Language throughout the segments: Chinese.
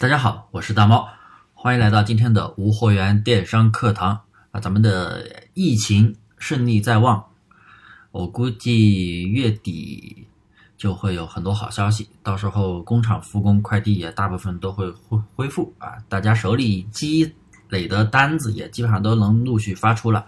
大家好，我是大猫，欢迎来到今天的无货源电商课堂啊！咱们的疫情胜利在望，我估计月底就会有很多好消息，到时候工厂复工，快递也大部分都会恢恢复啊！大家手里积累的单子也基本上都能陆续发出了。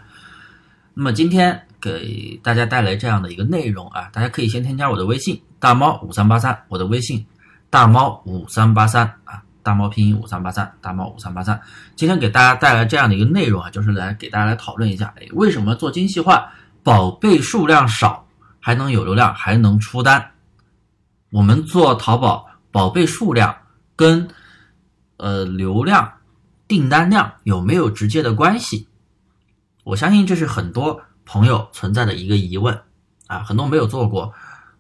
那么今天给大家带来这样的一个内容啊，大家可以先添加我的微信大猫五三八三，我的微信大猫五三八三啊。大猫拼音五三八三，大猫五三八三。今天给大家带来这样的一个内容啊，就是来给大家来讨论一下，哎，为什么做精细化宝贝数量少还能有流量，还能出单？我们做淘宝宝贝数量跟呃流量、订单量有没有直接的关系？我相信这是很多朋友存在的一个疑问啊，很多没有做过。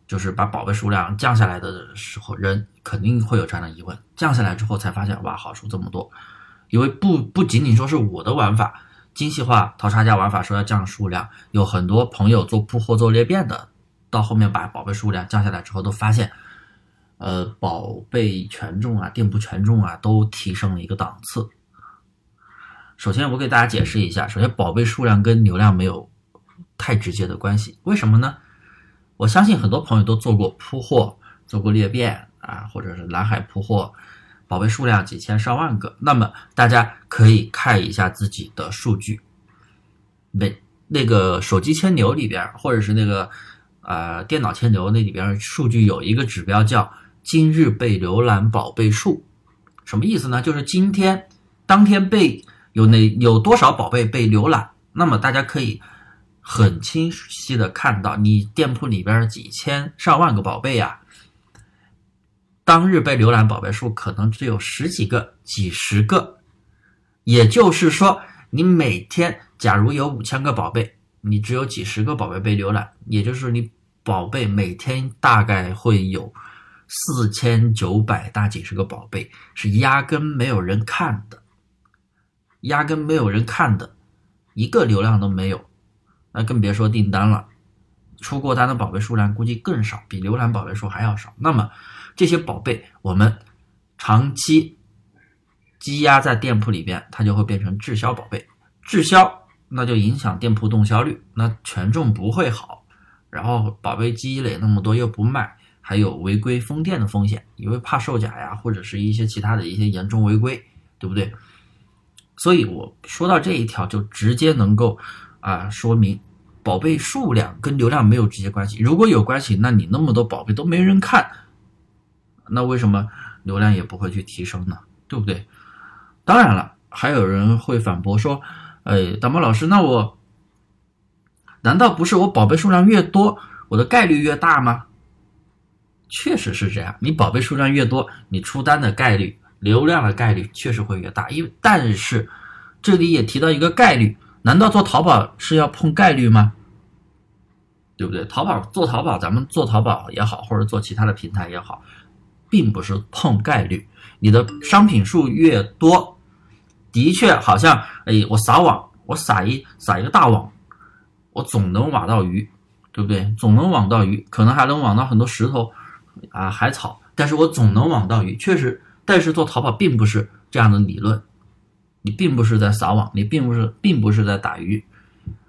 就是把宝贝数量降下来的时候，人肯定会有这样的疑问。降下来之后才发现，哇，好处这么多。因为不不仅仅说是我的玩法，精细化淘差价玩法说要降数量，有很多朋友做铺货做裂变的，到后面把宝贝数量降下来之后，都发现，呃，宝贝权重啊、店铺权重啊都提升了一个档次。首先，我给大家解释一下，首先宝贝数量跟流量没有太直接的关系，为什么呢？我相信很多朋友都做过铺货，做过裂变啊，或者是蓝海铺货，宝贝数量几千上万个。那么大家可以看一下自己的数据，每那个手机牵牛里边，或者是那个呃电脑牵牛那里边数据有一个指标叫今日被浏览宝贝数，什么意思呢？就是今天当天被有哪有多少宝贝被浏览，那么大家可以。很清晰的看到，你店铺里边几千上万个宝贝呀，当日被浏览宝贝数可能只有十几个、几十个。也就是说，你每天假如有五千个宝贝，你只有几十个宝贝被浏览，也就是你宝贝每天大概会有四千九百大几十个宝贝是压根没有人看的，压根没有人看的，一个流量都没有。那更别说订单了，出过单的宝贝数量估计更少，比浏览宝贝数还要少。那么这些宝贝我们长期积压在店铺里边，它就会变成滞销宝贝。滞销那就影响店铺动销率，那权重不会好。然后宝贝积累那么多又不卖，还有违规封店的风险，因为怕售假呀，或者是一些其他的一些严重违规，对不对？所以我说到这一条，就直接能够。啊，说明宝贝数量跟流量没有直接关系。如果有关系，那你那么多宝贝都没人看，那为什么流量也不会去提升呢？对不对？当然了，还有人会反驳说：“哎，大猫老师，那我难道不是我宝贝数量越多，我的概率越大吗？”确实是这样，你宝贝数量越多，你出单的概率、流量的概率确实会越大。因为但是这里也提到一个概率。难道做淘宝是要碰概率吗？对不对？淘宝做淘宝，咱们做淘宝也好，或者做其他的平台也好，并不是碰概率。你的商品数越多，的确好像，哎，我撒网，我撒一撒一个大网，我总能网到鱼，对不对？总能网到鱼，可能还能网到很多石头啊、海草，但是我总能网到鱼，确实。但是做淘宝并不是这样的理论。你并不是在撒网，你并不是，并不是在打鱼。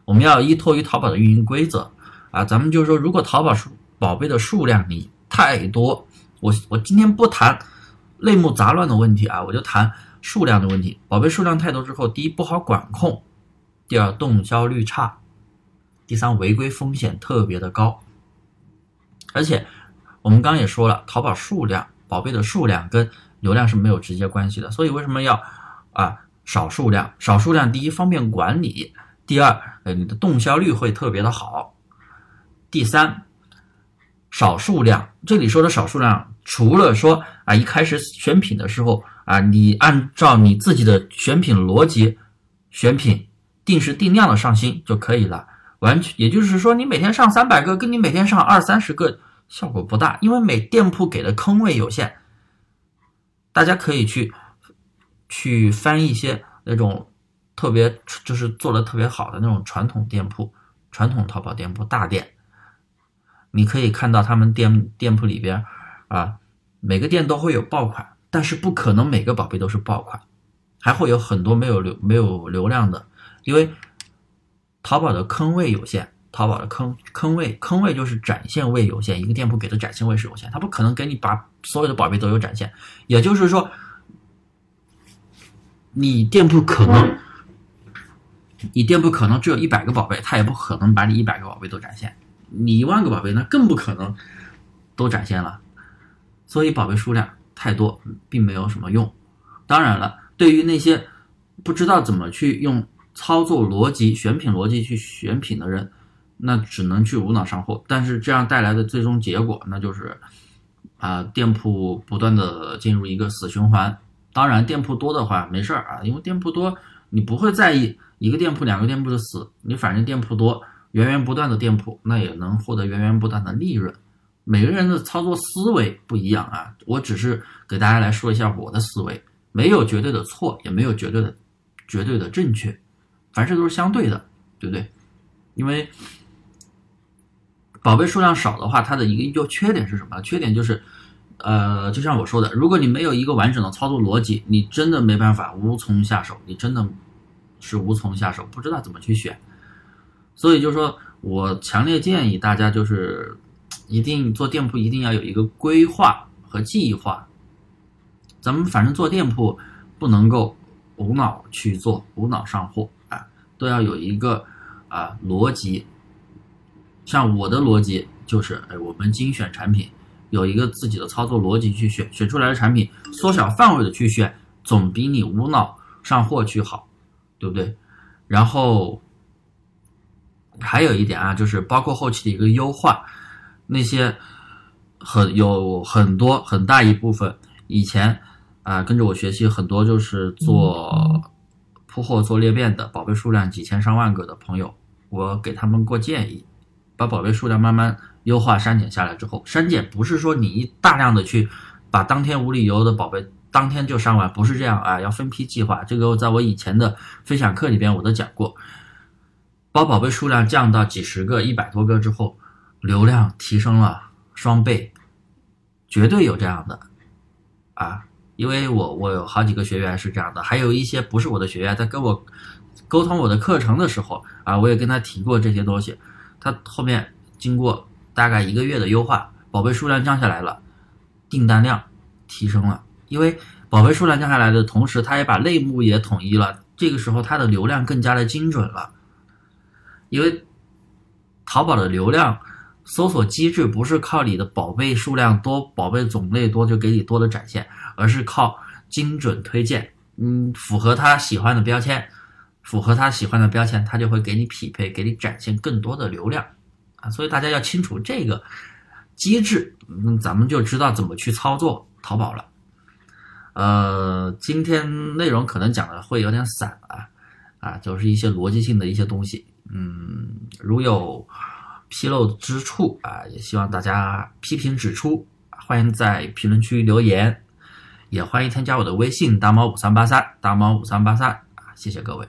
我们要依托于淘宝的运营规则啊。咱们就是说，如果淘宝数宝贝的数量你太多，我我今天不谈类目杂乱的问题啊，我就谈数量的问题。宝贝数量太多之后，第一不好管控，第二动销率差，第三违规风险特别的高。而且我们刚刚也说了，淘宝数量宝贝的数量跟流量是没有直接关系的，所以为什么要啊？少数量，少数量，第一方便管理，第二，呃，你的动销率会特别的好。第三，少数量，这里说的少数量，除了说啊，一开始选品的时候啊，你按照你自己的选品逻辑选品，定时定量的上新就可以了。完全，也就是说，你每天上三百个，跟你每天上二三十个效果不大，因为每店铺给的坑位有限。大家可以去。去翻一些那种特别就是做的特别好的那种传统店铺、传统淘宝店铺大店，你可以看到他们店店铺里边啊，每个店都会有爆款，但是不可能每个宝贝都是爆款，还会有很多没有流没有流量的，因为淘宝的坑位有限，淘宝的坑坑位坑位就是展现位有限，一个店铺给的展现位是有限，它不可能给你把所有的宝贝都有展现，也就是说，你店铺可能。你店铺可能只有一百个宝贝，他也不可能把你一百个宝贝都展现。你一万个宝贝，那更不可能都展现了。所以宝贝数量太多，并没有什么用。当然了，对于那些不知道怎么去用操作逻辑、选品逻辑去选品的人，那只能去无脑上货。但是这样带来的最终结果，那就是啊，店铺不断的进入一个死循环。当然，店铺多的话没事儿啊，因为店铺多，你不会在意。一个店铺、两个店铺的死，你反正店铺多，源源不断的店铺，那也能获得源源不断的利润。每个人的操作思维不一样啊，我只是给大家来说一下我的思维，没有绝对的错，也没有绝对的绝对的正确，凡事都是相对的，对不对？因为宝贝数量少的话，它的一个优缺点是什么？缺点就是，呃，就像我说的，如果你没有一个完整的操作逻辑，你真的没办法，无从下手，你真的。是无从下手，不知道怎么去选，所以就是说我强烈建议大家就是一定做店铺一定要有一个规划和计划。咱们反正做店铺不能够无脑去做，无脑上货啊，都要有一个啊逻辑。像我的逻辑就是，哎，我们精选产品有一个自己的操作逻辑去选，选出来的产品缩小范围的去选，总比你无脑上货去好。对不对？然后还有一点啊，就是包括后期的一个优化，那些很有很多很大一部分以前啊跟着我学习很多就是做铺货做裂变的宝贝数量几千上万个的朋友，我给他们过建议，把宝贝数量慢慢优化删减下来之后，删减不是说你一大量的去把当天无理由的宝贝。当天就删完，不是这样啊，要分批计划。这个在我以前的分享课里边我都讲过。把宝贝数量降到几十个、一百多个之后，流量提升了双倍，绝对有这样的啊！因为我我有好几个学员是这样的，还有一些不是我的学员，在跟我沟通我的课程的时候啊，我也跟他提过这些东西。他后面经过大概一个月的优化，宝贝数量降下来了，订单量提升了。因为宝贝数量降下来的同时，它也把类目也统一了，这个时候它的流量更加的精准了。因为淘宝的流量搜索机制不是靠你的宝贝数量多、宝贝种类多就给你多的展现，而是靠精准推荐。嗯，符合他喜欢的标签，符合他喜欢的标签，他就会给你匹配，给你展现更多的流量啊。所以大家要清楚这个机制，嗯，咱们就知道怎么去操作淘宝了。呃，今天内容可能讲的会有点散啊，啊，就是一些逻辑性的一些东西，嗯，如有纰漏之处啊，也希望大家批评指出，欢迎在评论区留言，也欢迎添加我的微信大猫五三八三大猫五三八三啊，谢谢各位。